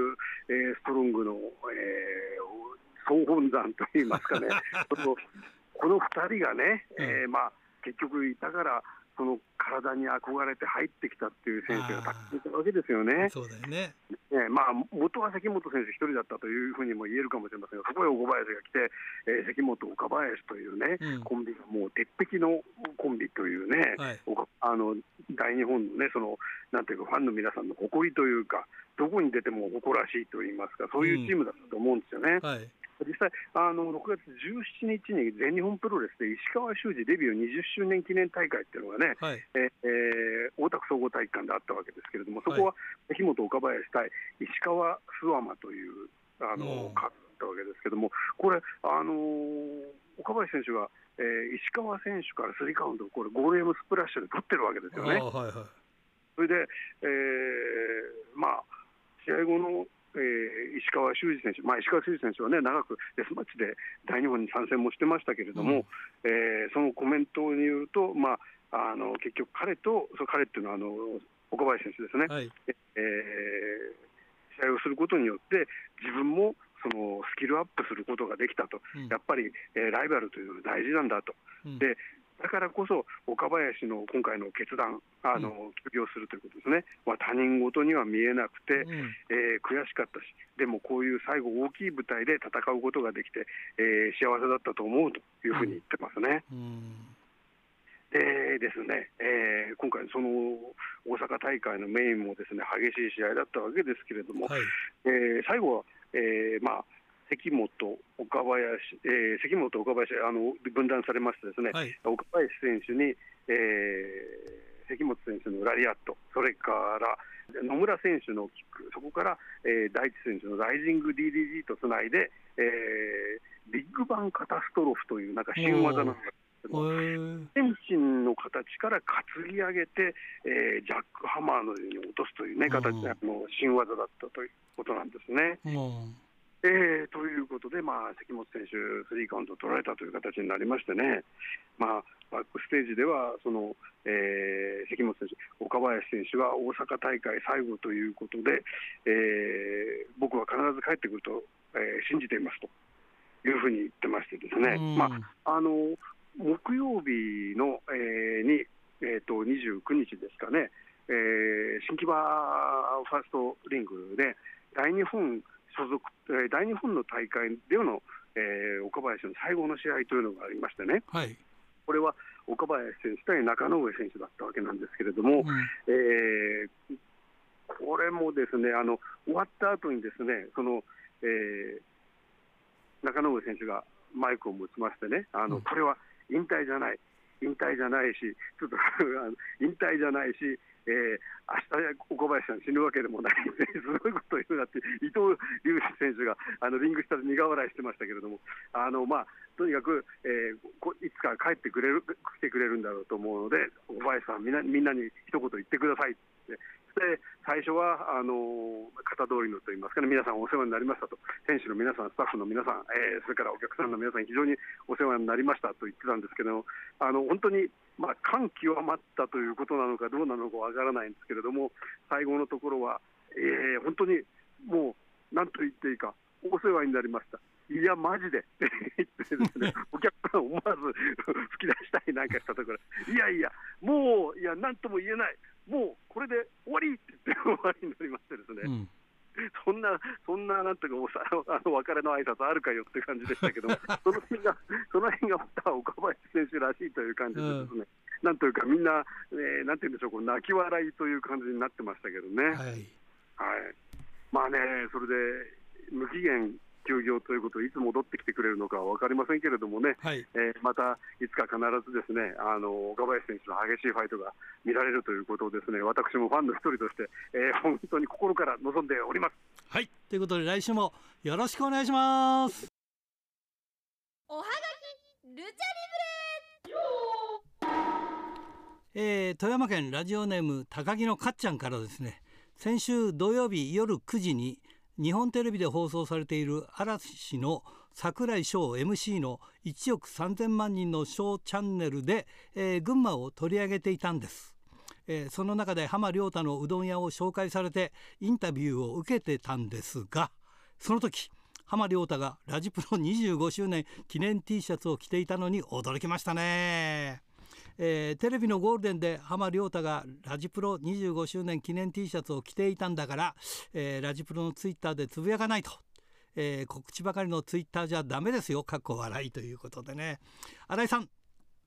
えー、ストロングの、えー、総本山といいますかね、[laughs] この2人がね、えーまあ、結局いたから、その体に憧れて入ってきたっていう選手がたくさんいたわけですよね。そうだよね。ねまあ、元は関本選手一人だったというふうにも言えるかもしれませんが、そこへ小林が来て、えー、関本、岡林というね、うん、コンビがもう鉄壁のコンビというね、はい、あの大日本のね、そのなんていうか、ファンの皆さんの誇りというか、どこに出ても誇らしいといいますか、そういうチームだったと思うんですよね。うんはい実際、あの6月17日に全日本プロレスで石川修司デビュー20周年記念大会っていうのがね、はい、えー、大田区総合体育館であったわけですけれども、そこは関本岡林対石川諏訪間というあの勝ったわけですけれども、これ、あのー、岡林選手が、えー、石川選手からスリーカウント、これ、ゴールエムスプラッシュで取ってるわけですよね。はいはい、それで、えー、まあ、試合後のえー、石川修司選手、まあ、石川修司選手はね、長くデスマッチで大日本に参戦もしてましたけれども、うん、えー、そのコメントによると、まあ、あの結局、彼と、その彼っていうのはあの、岡林選手ですね、はい、えー、試合をすることによって、自分もそのスキルアップすることができたと、うん、やっぱり、えー、ライバルというのは大事なんだと。うん、でだからこそ、岡林の今回の決断、あの休業するということですね、まあ、他人事には見えなくて、うん、えー、悔しかったし、でもこういう最後、大きい舞台で戦うことができて、えー、幸せだったと思うというふうに言ってますね。うん、でですね、えー、今回、その大阪大会のメインもですね激しい試合だったわけですけれども、はい、えー、最後は、えーまあ、関本、岡林、えー、関本、岡林あの分断されましてですね、はい、岡林選手に、えー、関本選手のラリアット、それから野村選手のキック、そこから、えー、大地選手のライジング DDG とつないで、えー、ビッグバンカタストロフというなんか新技なんですけど天心の形から担ぎ上げて、えー、ジャックハマーのように落とすというね、形の新技だったということなんですね。えー、ということで、まあ、関本選手、スリーカウント取られたという形になりましてね、まあ、バックステージではその、えー、関本選手、岡林選手は大阪大会最後ということで、えー、僕は必ず帰ってくると、えー、信じていますというふうに言ってましてですね、まあ、あの木曜日の、えー、に、えーと、29日ですかね、えー、新木場ファーストリングで、大日本所属、えー、大日本の大会での、えー、岡林の最後の試合というのがありましてね、はい、これは岡林選手対中野上選手だったわけなんですけれども、うん、えー、これもですねあの終わった後にですねその、えー、中野上選手がマイクを持ちましてね、あの、うん、これは引退じゃない、引退じゃないし、ちょっと [laughs] 引退じゃないし、えー、明日岡林さん死ぬわけでもないで、すごいこと言うなって、伊藤隆二選手があのリング下で苦笑いしてましたけれども、あのまあ、とにかく、えー、いつか帰ってくれる来てくれるんだろうと思うので、岡林さんみんな、みんなに一言言ってください。で最初はあの型通りのといいますかね、皆さんお世話になりましたと、選手の皆さん、スタッフの皆さん、えー、それからお客さんの皆さん、非常にお世話になりましたと言ってたんですけど、あの本当に、まあ、感極まったということなのかどうなのかわからないんですけれども、最後のところは、えー、本当にもう、なんと言っていいか、お世話になりました。いや、マジで。って言ってですね、お客さん思わず吹き出したりなんかしたところ、いやいや、もう、いや、なんとも言えない、もうこれで終わりって言って終わりになりましてですね。うん。そんな、そんな、なんていうか、あの別れの挨拶あるかよって感じでしたけど、[laughs] その辺が、その辺がまた岡林選手らしいという感じでですね、うん、なんというか、みんな、えー、なんていうんでしょう、こう泣き笑いという感じになってましたけどね。はい、はい、まあね、それで無期限休業ということいつ戻ってきてくれるのか分かりませんけれどもね、はい、えー、またいつか必ずですねあの岡林選手の激しいファイトが見られるということをですね私もファンの一人として、えー、本当に心から望んでおります。はい。ということで来週もよろしくお願いします。おはがきルチャリブレえー、富山県ラジオネーム高木のかっちゃんからですね。先週土曜日夜9時に日本テレビで放送されている嵐の櫻井翔 MC の1億3000万人のショーチャンネルで、えー、群馬を取り上げていたんです、えー、その中で浜亮太のうどん屋を紹介されてインタビューを受けてたんですがその時浜亮太がラジプロ25周年記念 T シャツを着ていたのに驚きましたね。えー、テレビのゴールデンで浜亮太がラジプロ25周年記念 T シャツを着ていたんだから、えー、ラジプロのツイッターでつぶやかないと。えー、告知ばかりのツイッターじゃダメですよ。かっこ笑いということでね。新井さん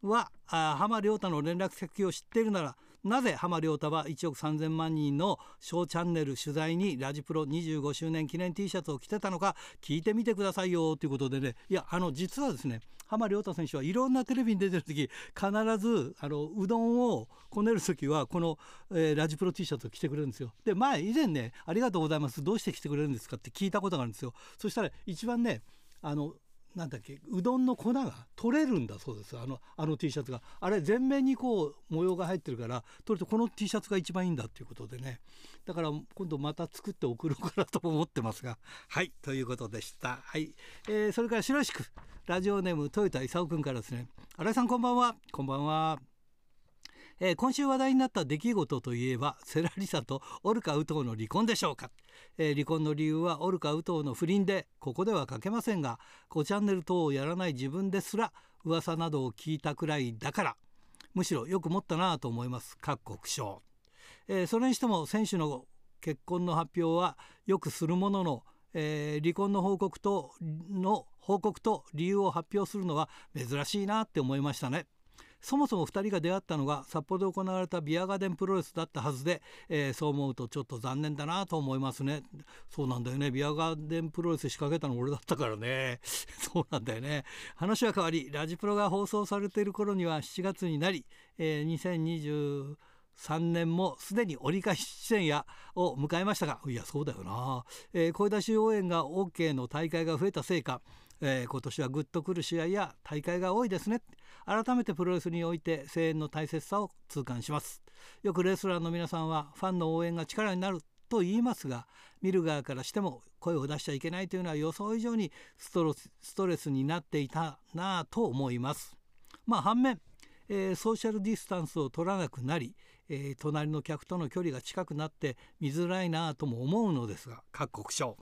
はあ浜亮太の連絡先を知っているならなぜ浜亮太は1億3000万人のショーチャンネル取材にラジプロ25周年記念 T シャツを着てたのか聞いてみてくださいよ。ということでね。いやあの実はですね浜亮太選手はいろんなテレビに出てる時必ずあのうどんをこねる時はこの、えー、ラジプロ T シャツを着てくれるんですよ。で前以前ねありがとうございます。どうして着てくれるんですかって聞いたことがあるんですよ。そしたら一番ねあのなんだっけうどんの粉が取れるんだそうです。あのあの T シャツが。あれ全面にこう模様が入ってるから取るとこの T シャツが一番いいんだっていうことでね。だから今度また作って送ろうかなと思ってますが。はいということでした。はい、えー、それから白石区。ラジオネーム豊田勲君からですね。新井さんこんばんは。こんばんは。えー、今週話題になった出来事といえば [laughs] セラリサとオルカ・ウトウの離婚でしょうか、えー、離婚の理由はオルカ・ウトウの不倫でここでは書けませんが5チャンネル等をやらない自分ですら噂などを聞いたくらいだからむしろよく持ったなと思います。各国省、えー、それにしても選手の結婚の発表はよくするものの、えー、離婚の報告との報告と理由を発表するのは珍しいなって思いましたね。そもそも2人が出会ったのが札幌で行われたビアガーデンプロレスだったはずで、えー、そう思うとちょっと残念だなと思いますね。そうなんだよね。ビアガーデンプロレス仕掛けたの俺だったからね。[laughs] そうなんだよね。話は変わりラジプロが放送されている頃には7月になり、えー、2020 3年もすでに折り返し出演やを迎えましたがいやそうだよな、えー、声出し応援が OK の大会が増えたせいか、えー、今年はグッとくる試合や大会が多いですね。改めてプロレスにおいて声援の大切さを痛感します。よくレスラーの皆さんはファンの応援が力になると言いますが見る側からしても声を出しちゃいけないというのは予想以上にストレスになっていたなぁと思います。まあ反面、えー、ソーシャルディスタンスを取らなくなり、えー、隣の客との距離が近くなって見づらいなとも思うのですが各国省、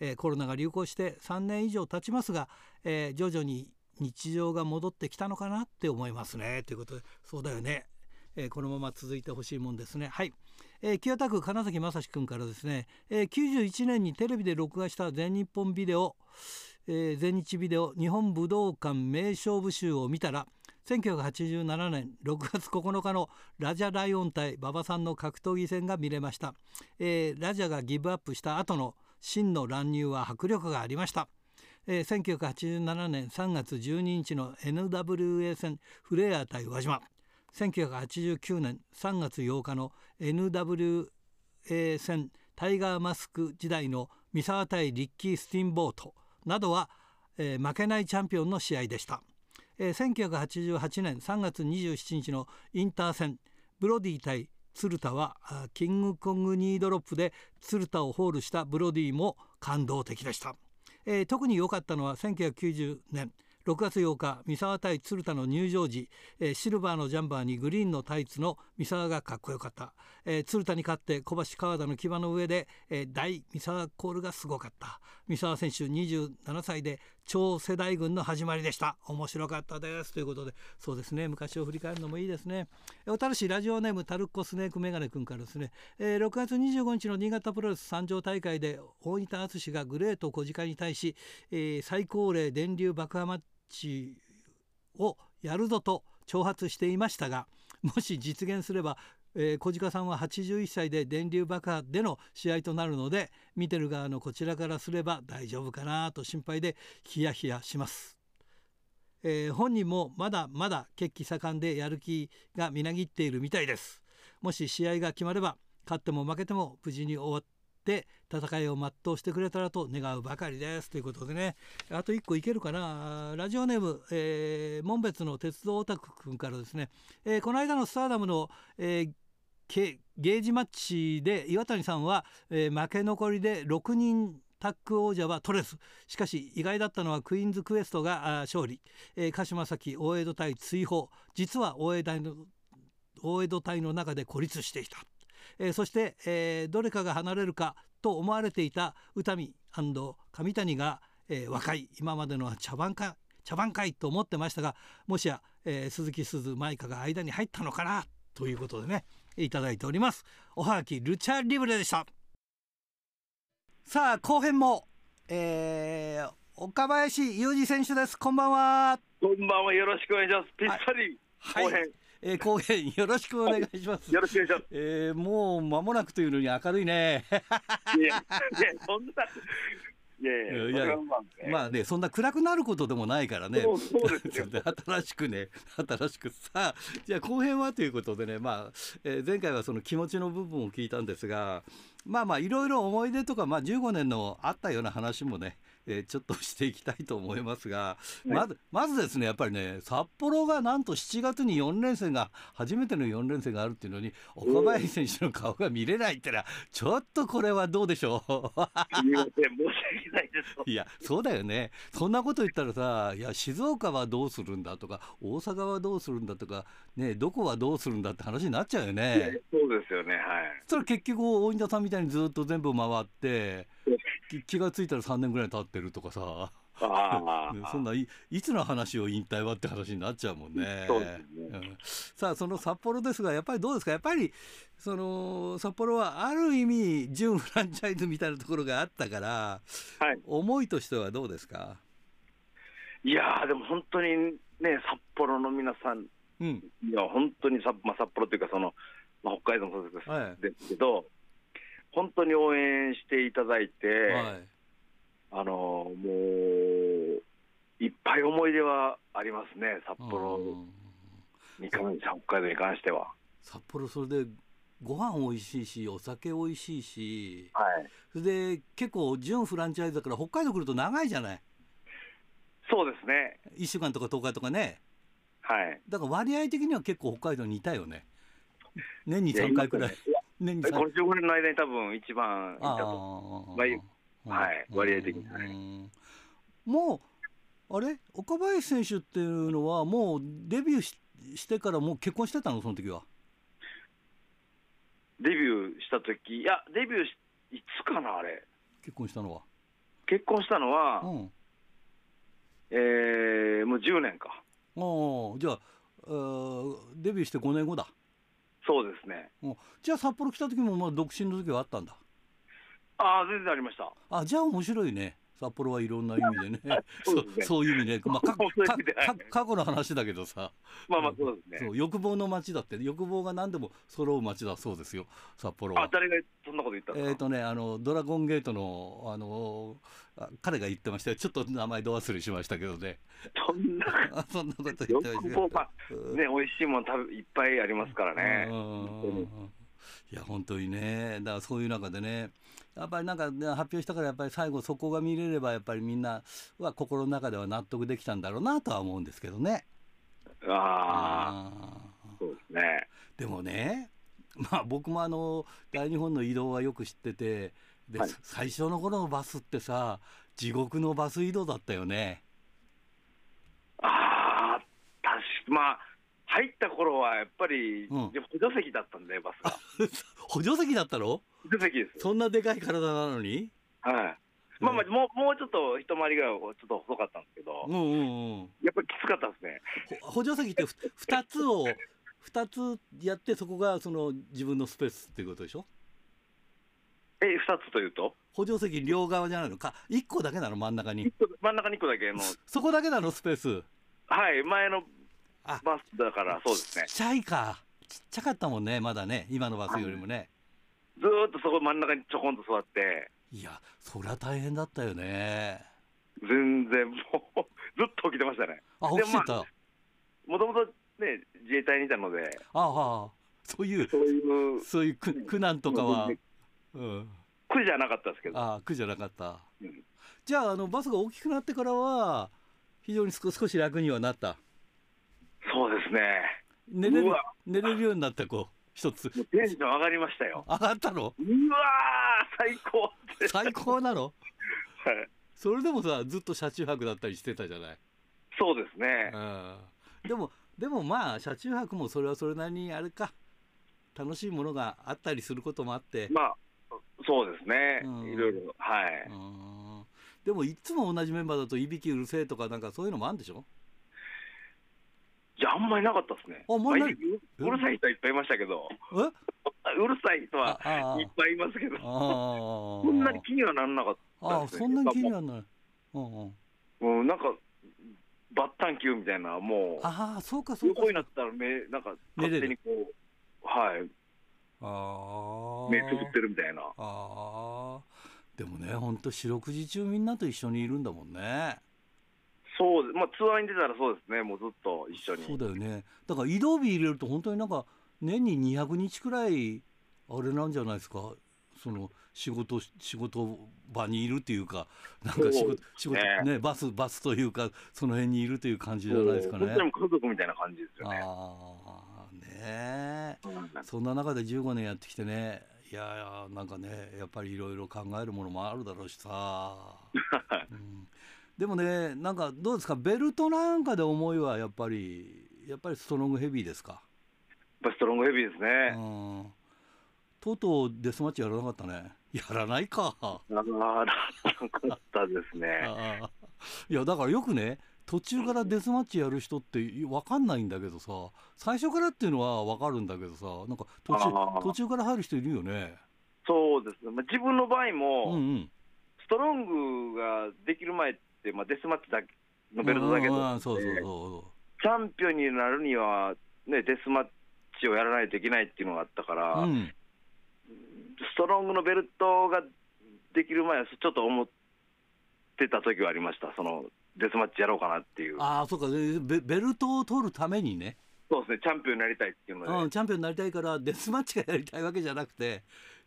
えー、コロナが流行して3年以上経ちますが、え徐々に日常が戻ってきたのかなって思いますね。ということでそうだよね、えー、このまま続いてほしいもんですね。はい、えー、清田区金崎正史君からですね、えー、91年にテレビで録画した全日本ビデオ、えー、全日ビデオ日本武道館名勝負集を見たら1987年6月9日のラジャライオン対馬場さんの格闘技戦が見れました、えー、ラジャがギブアップした後の真の乱入は迫力がありました。えー、1987年3月12日の NWA 戦フレア対輪島。1989年3月8日の NWA 戦タイガーマスク時代の三沢対リッキー・スティンボートなどは、えー、負けないチャンピオンの試合でした、えー、1988年3月27日のインター戦ブロディ対鶴田はキングコングニードロップで鶴田をホールしたブロディも感動的でした。えー、特に良かったのは1990年。6月8日三沢対鶴田の入場時、えー、シルバーのジャンバーにグリーンのタイツの三沢がかっこよかった、えー、鶴田に勝って小橋川田の牙の上で、えー、大三沢コールがすごかった。三沢選手27歳で超世代軍の始まりでした。面白かったです。ということでそうですね。昔を振り返るのもいいですね。小樽市ラジオネームタルッコスネークメガネ君からですね、えー、6月25日の新潟プロレス三条大会で大仁田敦がグレート小鹿に対し、えー、最高齢電流爆破マッチをやるぞと挑発していましたがもし実現すれば、えー、小鹿さんは81歳で電流爆破での試合となるので見てる側のこちらからすれば大丈夫かなと心配でヒヤヒヤします。えー、本人もまだまだ血気盛んでやる気がみなぎっているみたいです。もし試合が決まれば勝っても負けても無事に終わって戦いを全うしてくれたらと願うばかりですということでねあと1個いけるかなラジオネーム、えー、門別の鉄道オタク君からですね、えー、この間のスターダムの、えーゲージマッチで岩谷さんは、えー、負け残りで6人タッグ王者はトレス。しかし意外だったのはクイーンズクエストが勝利、えー、鹿島崎大江戸対追放。実は大江戸の大江戸隊の中で孤立していた。えー、そして、えー、どれかが離れるかと思われていた宇多見上谷が、えー、若い。今までのは茶番か茶番かいと思ってましたがもしや、えー、鈴木鈴舞香が間に入ったのかなということでね。いただいております。おはがきルチャリブレでした。さあ後編も、えー、岡林裕二選手です。こんばんは。こんばんは。よろしくお願いします。ぴったり、後編、はいえー、後編よろしくお願いします。よろしくお願いします。えー、もう間もなくというのに明るいね。いや、いや、そんな。いやいやまあねそんな暗くなることでもないからね。そうですよ。[laughs] 新しくね新しくさあじゃあ後編はということでねまあ、えー、前回はその気持ちの部分を聞いたんですがまあまあいろいろ思い出とか、まあ、15年のあったような話もねえー、ちょっとしていきたいと思いますが、はい、まずまずですねやっぱりね札幌がなんと7月に4連戦が初めての4連戦があるっていうのに岡林選手の顔が見れないってのはちょっとこれはどうでしょう？すみません申し訳ないです。いやそうだよね。そんなこと言ったらさいや静岡はどうするんだとか大阪はどうするんだとかねどこはどうするんだって話になっちゃうよね。そうですよねはい。それ結局大仁田さんみたいにずっと全部回って気が付いたら3年ぐらい経ってるとかさ。そんないいつの話を引退はって話になっちゃうもんね。ね。うん、さあその札幌ですがやっぱりどうですか？やっぱりその札幌はある意味準フランチャイズみたいなところがあったから、はい、思いとしてはどうですか？いやでも本当にね札幌の皆さん、うん、いや本当にさ、まあ、札幌というかその、まあ、北海道もそうです,、はい、ですけど本当に応援していただいて、はい、あのもういっぱい思い出はありますね、札幌。に関して、北海道に関しては。札幌それでご飯美味しいしお酒美味しいし、はい、それで結構準フランチャイズだから北海道来ると長いじゃない？そうですね。1週間とか10日とかね。はい。だから割合的には結構北海道にいたよね。年に3回くらい年に3回この15年の間に多分一番いたと。はい、割合的に、はい、もうあれ？岡林選手っていうのはもうデビューししてからもう結婚してたの？その時は。デビューした時？いやデビューしいつかなあれ。結婚したのは？結婚したのは、うん、えー、もう10年か。ああじゃあデビューして5年後だそうですねじゃあ札幌来た時もまあ独身の時はあったんだああ、全然ありました。あ、じゃあ面白いね。札幌はいろんな意味でね。[laughs] そう、ね、そういう意味で、まあ、かか過去の話だけどさ。まあまあ、そうですね。欲望の街だって、欲望が何でも揃う街だそうですよ。札幌は。あ、誰がそんなこと言ったえっ、とね、あの、ドラゴンゲートの、あの。彼が言ってましたちょっと名前ど忘れしましたけどね。そんな。[laughs] そんなこと言ってました。欲望が、ね、美味しいもの、いっぱいありますからね。いや、本当にね、だから、そういう中でね。やっぱりなんか発表したからやっぱり最後そこが見れればやっぱりみんなは心の中では納得できたんだろうなとは思うんですけどね。ああそうですね。でもねまあ僕もあの大日本の移動はよく知っててで、はい、最初の頃のバスってさ地獄のバス移動だったよね。ああ確かまあ入った頃はやっぱり、補助席だったんで、バスが。[laughs] 補助席だったの？補助席です。そんなでかい体なのに？はい。まあまあ、もうもうちょっと一回りぐらいちょっと細かったんですけど、うんうんうん、やっぱりきつかったですね。補助席って2つを2つやってそこがその自分のスペースっていうことでしょ？え2つというと？補助席両側じゃないの？か1個だけなの？真ん中に。真ん中に1個だけの。そこだけなの？スペース。はい前のバスだからそうですね。ちっちゃいか。ちっちゃかったもんねまだね今のバスよりもね、ずっとそこ真ん中にちょこんと座って。いやそりゃ大変だったよね。全然もう [laughs] ずっと起きてましたね。あ起きてた？もともとね自衛隊にいたので。ああそういうそういうそういう苦苦難とかは、うん、苦じゃなかったですけど。ああ苦じゃなかった、うん、じゃああのバスが大きくなってからは非常に少し楽にはなったそうですね。寝れる寝れるようになったこう一つ。テンション上がりましたよ。上がったの？うわ最高。最高なの？はい。それでもさずっと車中泊だったりしてたじゃない？そうですね、うん、でもでもまあ車中泊もそれはそれなりにあれか。楽しいものがあったりすることもあって。まあそうですね、うん、いろいろはい、でもいつも同じメンバーだといびきうるせえとかなんかそういうのもあるんでしょ？いやあんまりなかったですね。あ、まあ、うるさい人はいっぱいいましたけど。[laughs] うるさい人はいっぱいいますけど。[laughs] そんなに気にはならなかったあそんなに気にはならない。うん、うん、なんかバッタン球みたいなもう。ああそうかそうか。横になったら目なんか勝手にこうはい。あ目つぶってるみたいな。ああでもね本当四六時中みんなと一緒にいるんだもんねそうまあツアーに出たらそうですね。もうずっと一緒に。そうだよね。だから移動日入れると本当になんか年に200日くらいあれなんじゃないですか？その仕事仕事場にいるっていうかなんか仕事、ね、仕事ねバスバスというかその辺にいるという感じじゃないですかね。も家族みたいな感じですよね。あねそんな中で15年やってきてね。いやいやなんかねやっぱりいろいろ考えるものもあるだろうしさ、[laughs] うん、でもねなんかどうですか？ベルトなんかで思いはやっぱりやっぱりストロングヘビーですか？やっぱストロングヘビーですね、うん、とうとうデスマッチやらなかったね。やらないか。あらなかったですね。[laughs] いやだからよくね途中からデスマッチやる人って分かんないんだけどさ最初からっていうのは分かるんだけどさなんか途中途中から入る人いるよね。そうですね、まあ、自分の場合も、うんうん、ストロングができる前まあ、デスマッチだけのベルトだけど、そうそうそうチャンピオンになるには、ね、デスマッチをやらないといけないっていうのがあったから、うん、ストロングのベルトができる前はちょっと思ってた時はありました。そのデスマッチやろうかなっていう。ああそうか。ベベルトを取るためにね。そうですね。チャンピオンになりたいっていうので、うん、チャンピオンになりたいからデスマッチがやりたいわけじゃなくて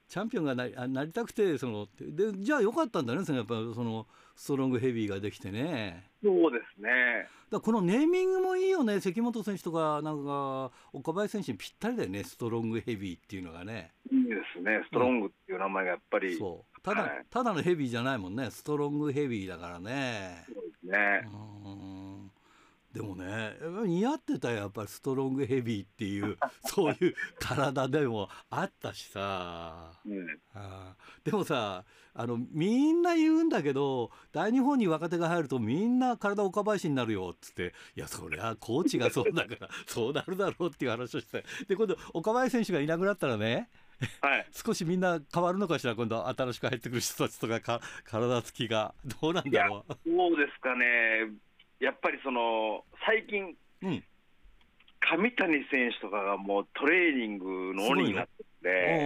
チャンピオンがなりなりたくてそのでじゃあよかったんだねやっぱそのストロングヘビーができてね。そうですね。だこのネーミングもいいよね。関本選手とかなんか岡林選手にぴったりだよね。ストロングヘビーっていうのがね。いいですね。ストロングっていう名前がやっぱり、うん、そう。ただ、はい、ただのヘビーじゃないもんね。ストロングヘビーだからね。そうですね。うんでもね似合ってたやっぱりストロングヘビーっていう [laughs] そういう体でもあったしさ、うん、あでもさあのみんな言うんだけど大日本に若手が入るとみんな体岡林になるよっつっていやそりゃコーチがそうだから [laughs] そうなるだろうっていう話をしてで今度岡林選手がいなくなったらねはい、[laughs] 少しみんな変わるのかしら、今度、新しく入ってくる人たちとかか、体つきが、どうなんだろう。そうですかね、やっぱりその最近、うん、上谷選手とかがもうトレーニングの鬼になってて、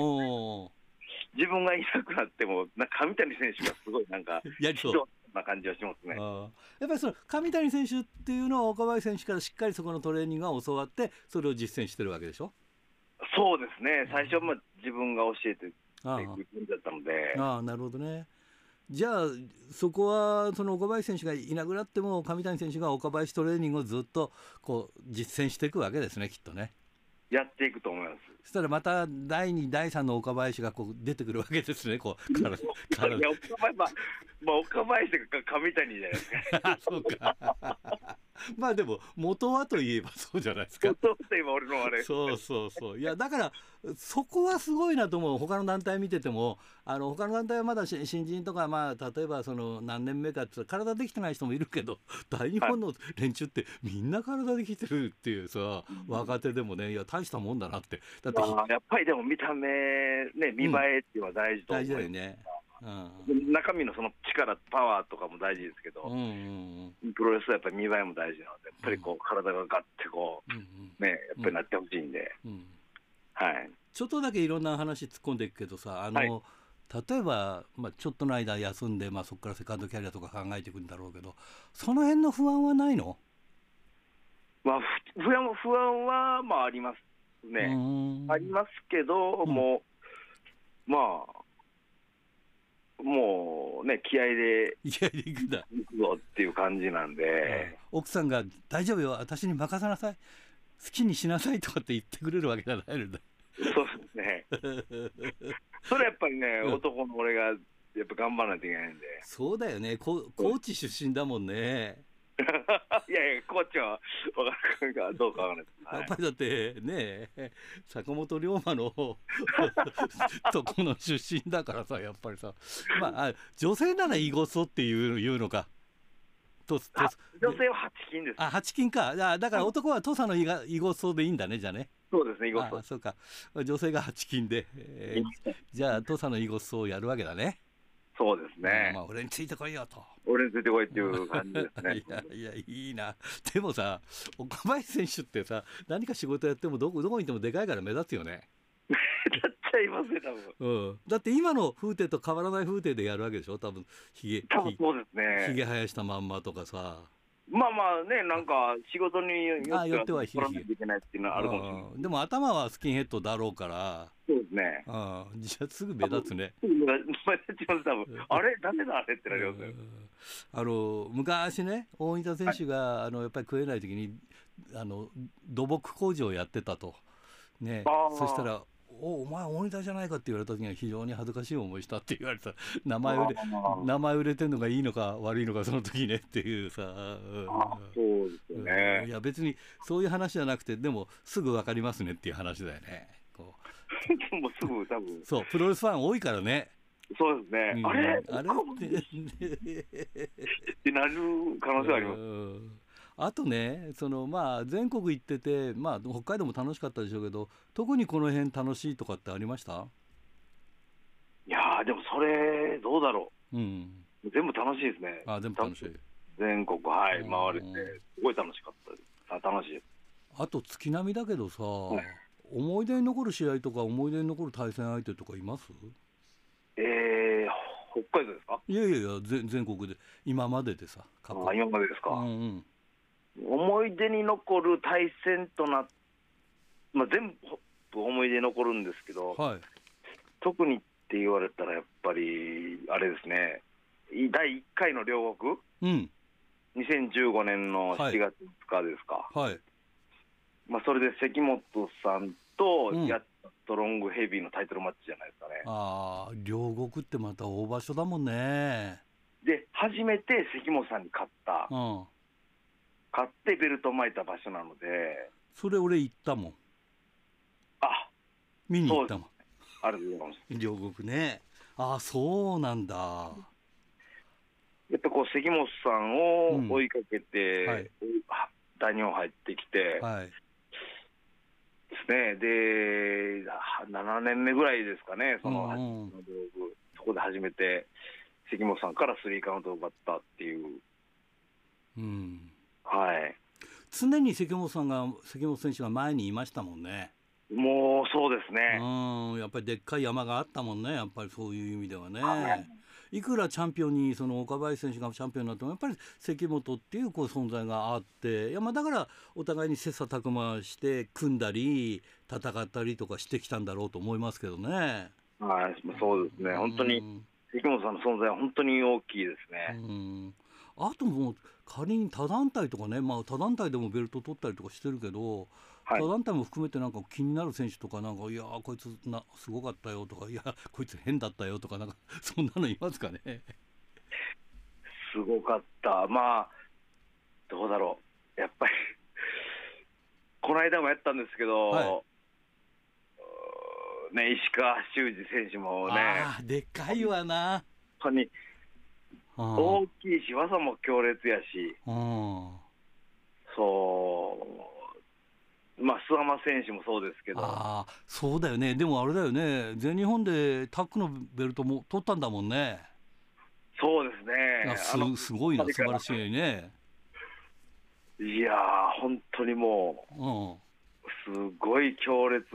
自分がいなくなっても、な上谷選手がすごいなんか、やりそう。な感じはしますね。やっぱりその上谷選手っていうのは、岡林選手からしっかりそこのトレーニングが教わって、それを実践してるわけでしょ？そうですね、最初は自分が教えていくんだったので。ああなるほどねじゃあそこはその岡林選手がいなくなっても上谷選手が岡林トレーニングをずっとこう実践していくわけですねきっとね。やっていくと思います。そしたらまた第2、第3の岡林がこう出てくるわけですね、こうからからいや岡林、まあ、まあ、岡林が上谷じゃないですか。[laughs] そうかまあでも元はといえばそうじゃないですか。元といえば俺のあれ。そうそうそう。いやだからそこはすごいなと思う。他の団体見ててもあの他の団体はまだ新人とかまあ例えばその何年目かって体できてない人もいるけど大日本の連中ってみんな体できてるっていうさ、はい、若手でもねいや大したもんだなって。だっやっぱりでも見た目ね見栄えっていうのは大事と思う、うん、大事だよね。うん、中身のその力、パワーとかも大事ですけど、うんうんうん、プロレスはやっぱり見栄えも大事なので、やっぱりこう体がガッてこう、うんうん、ね、やっぱりなってほしいんで、うん、はい。ちょっとだけいろんな話突っ込んでいくけどさ、あの、はい、例えば、まあ、ちょっとの間休んで、まあ、そこからセカンドキャリアとか考えていくんだろうけど、その辺の不安はないの？まあ、不安不安は、まあ、ありますね。ありますけど、もう、まあ、もうね、気合で、気合でいくんだ。行くぞっていう感じなんで、奥さんが大丈夫よ、私に任せなさい、好きにしなさいとかって言ってくれるわけじゃない。そうですね。[laughs] それやっぱりね、うん、男の俺がやっぱ頑張らないといけないんで。そうだよね、高知出身だもんね。[laughs] いやいや、コーチは分からんかどうかわからない、やっぱりだってね、坂本龍馬の [laughs] とこの出身だからさ、やっぱりさ、まあ、女性なら囲碁そっていう言うのか。と女性は八金です。あ、八金か。だだから男は土佐の囲碁そでいいんだね、じゃあね。そうですね、囲碁そ。そうか。女性が八金で、えー、じゃあ土佐の囲碁そをやるわけだね。そうですね。まあ、俺についてこいよと。俺についてこいっていう感じですね。[laughs] いやいや、いいな。でもさ、岡林選手ってさ、何か仕事やってもどこどこにいてもでかいから目立つよね。[laughs] 目立っちゃいますね、多分。うん。だって今の風景と変わらない風景でやるわけでしょ、多分ひげ。多分そうですね。ひげ生やしたまんまとかさ。まあまあね、なんか仕事によってはひげひげいけないっていうのはあるかもしれない。でも頭はスキンヘッドだろうから。そうですね。じゃあすぐ目立つね。目立ちます、多分。あれダメだあれってなりますよ。あの昔ね大分選手が、あのやっぱり食えない時にあの土木工事をやってたと。ね、そしたらおお前大分じゃないかって言われた時には非常に恥ずかしい思いしたって言われた。名前売れ名前売れてんのがいいのか悪いのかその時ねっていうさ、うん、そうですね、うん、いや別にそういう話じゃなくてでもすぐ分かりますねっていう話だよね。こう。[laughs] もうすぐ多分。そうプロレスファン多いからね。そうですね、うん、あれ？あれって。[laughs] なる可能性あります。あとねそのまあ全国行ってて、まあ、北海道も楽しかったでしょうけど特にこの辺楽しいとかってありました？いやでもそれどうだろう、うん、全部楽しいですね。あ全部楽しい。全国はい回れてすごい楽しかったです。あ楽しいです。あと月並みだけどさ、はい、思い出に残る試合とか思い出に残る対戦相手とかいます？えー、北海道ですか？いやいやいや全全国で。今まででさあ今までですか、うんうん思い出に残る対戦となまあ、全部思い出に残るんですけど、はい、特にって言われたらやっぱりあれですね。第1回の両国、うん、2015年の7月2日ですか、はい、まあ、それで関本さんとやったストロングヘビーのタイトルマッチじゃないですかね。うん、ああ両国ってまた大場所だもんね。で初めて関本さんに勝った、うん、買ってベルト巻いた場所なので。それ俺行ったもん。あ見に行ったもん。あるとございます。両国ね。あそうなんだ。やっぱこう関本さんを追いかけて、うんはい、大日本入ってきて、はい、ですね。で7年目ぐらいですかね。その、うんうん、そこで初めて関本さんからスリーカウントを奪ったっていう、うん、はい、常に関本さんが関本選手が前にいましたもんね。もうそうですね。うん、やっぱりでっかい山があったもんね、やっぱりそういう意味ではね。はい、いくらチャンピオンにその岡林選手がチャンピオンになってもやっぱり関本っていうこう存在があっていやまあだからお互いに切磋琢磨して組んだり戦ったりとかしてきたんだろうと思いますけどね。はい、そうですね、本当に関本さんの存在は本当に大きいですね。うんあともう仮に他団体とかね、まあ、他団体でもベルト取ったりとかしてるけど、はい、他団体も含めてなんか気になる選手とかなんかいやこいつなすごかったよとかいやこいつ変だったよとかなんか [laughs] そんなのいますかね。すごかった。まあどうだろやっぱりこの間もやったんですけど、はい、ね、石川修司選手もね、でかいわな。本当に大きいし、技も強烈やし、そう、まあ、諏訪間選手もそうですけど、あそうだよね、でもあれだよね、全日本でタックのベルトも取ったんだもんね。そうですね。すすごいな、素晴らしいね。いやー、本当にもう、うん、すごい強烈、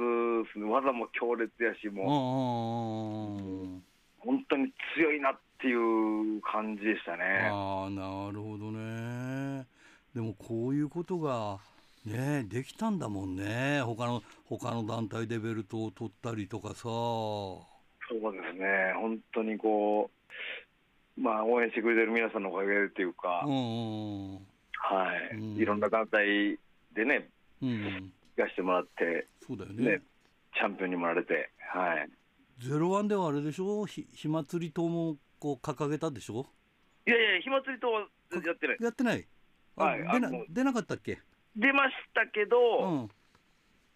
技も強烈やし、もう、本当に強いなっていう感じでしたね。ああ、なるほどね。でもこういうことが、ね、できたんだもんね、他の他の団体でベルトを取ったりとかさ。そうですね、本当にこう、まあ、応援してくれてる皆さんのおかげでっていうか、うん、はい、うん、いろんな団体でね、うん、行かしてもらって、そうだよね、ね、チャンピオンにもられて、はい。ゼロワンではあれでしょ？ひ火祭り党もこう掲げたでしょ？いやいや、火祭り党はやってない。やってない？はい、出な出なかったっけ？出ましたけど、うん、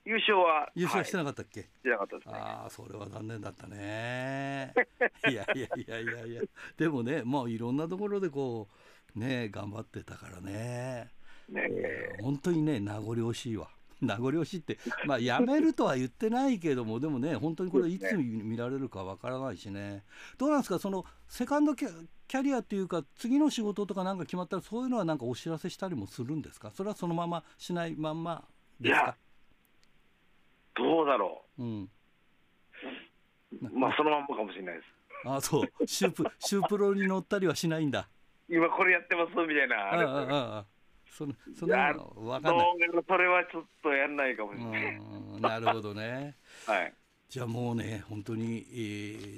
優勝は優勝してなかったっけ、はい、してなかったですね。ああそれは残念だったね。[laughs] いやいやいやいやいや。でもねまあいろんなところでこうね頑張ってたからね。ね。えー、本当にね名残惜しいわ [laughs] 名残惜しいってまあやめるとは言ってないけどもでもね本当にこれいつ見られるかわからないしね。どうなんですか？そのセカンドキャリアっていうか次の仕事とかなんか決まったらそういうのはなんかお知らせしたりもするんですか？それはそのまましないまんまですか？どうだろう、うん、まあそのまんまかもしれないです。あそう。シュープシュープロに乗ったりはしないんだ。今これやってますみたいなあああそのその分かんない。それはちょっとやんないかもしれない。なるほどね。[laughs] はい。じゃあもうね本当に、え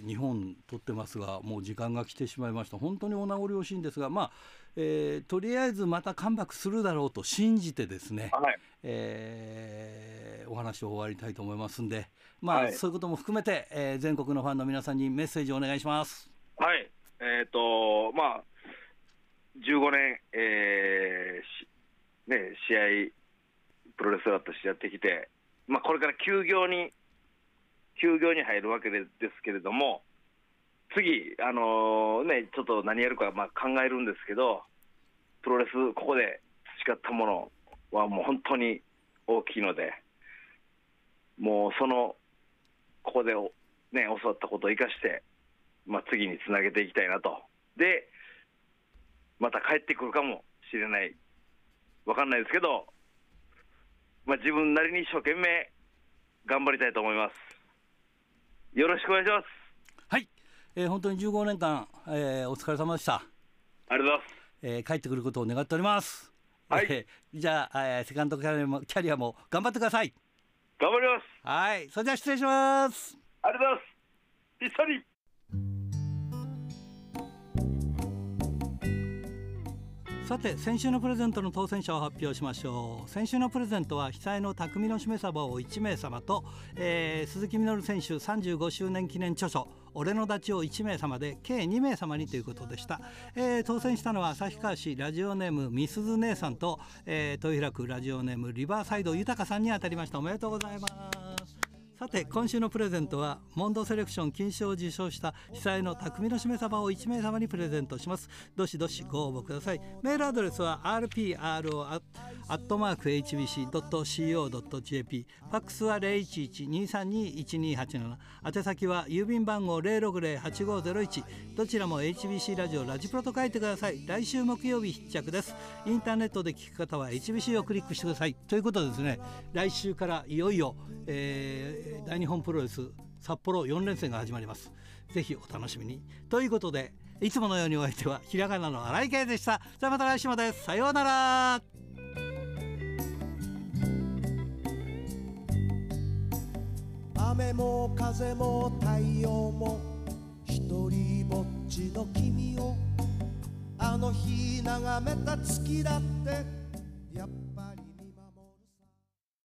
ー、日本取ってますがもう時間が来てしまいました。本当にお名残惜しいんですがまあ、えー、とりあえずまたカムバックするだろうと信じてですね、はい、えー、お話を終わりたいと思いますんでまあ、はい、そういうことも含めて、えー、全国のファンの皆さんにメッセージをお願いします。はい。えっ、ー、とまあ15年、えーね、試合プロレスラーとしてやってきて、まあ、これから休業に休業に入るわけですけれども、次、あのー、ね、ちょっと何やるかまあ考えるんですけど、プロレス、ここで培ったものはもう本当に大きいので、もうその、ここで、ね、教わったことを生かして、まあ、次につなげていきたいなと。で、また帰ってくるかもしれない、わかんないですけど、まあ、自分なりに一生懸命頑張りたいと思います。よろしくお願いします。はい、えー、本当に15年間、えー、お疲れ様でした。ありがとうございます。えー、帰ってくることを願っております。はい。えー、じゃあ、えー、セカンドキャリアもキャリアも頑張ってください。頑張ります。はい、それでは失礼します。ありがとうございます。一緒に。さて先週のプレゼントの当選者を発表しましょう。先週のプレゼントは被災の匠のしめ鯖を1名様と、えー、鈴木みのる選手35周年記念著書俺のダチを1名様で計2名様にということでした、えー、当選したのは旭川市ラジオネームみすず姉さんと、えー、豊平区ラジオネームリバーサイド豊さんに当たりました。おめでとうございます。さて今週のプレゼントはモンドセレクション金賞を受賞した被災の匠のしめ鯖を1名様にプレゼントします。どしどしご応募ください。メールアドレスは rpro.hbc.co.jp ファックスは011-232-1287宛先は郵便番号060-8501どちらも HBC ラジオラジプロと書いてください。来週木曜日必着です。インターネットで聞く方は HBC をクリックしてください。ということですね来週からいよいよ、えー大日本プロレス札幌4連戦が始まります。ぜひお楽しみに。ということでいつものようにお相手はひらがなの新井圭でした。じゃあまた来週まで。さようなら。雨も風も太陽も一人ぼっちの君をあの日眺めた月だって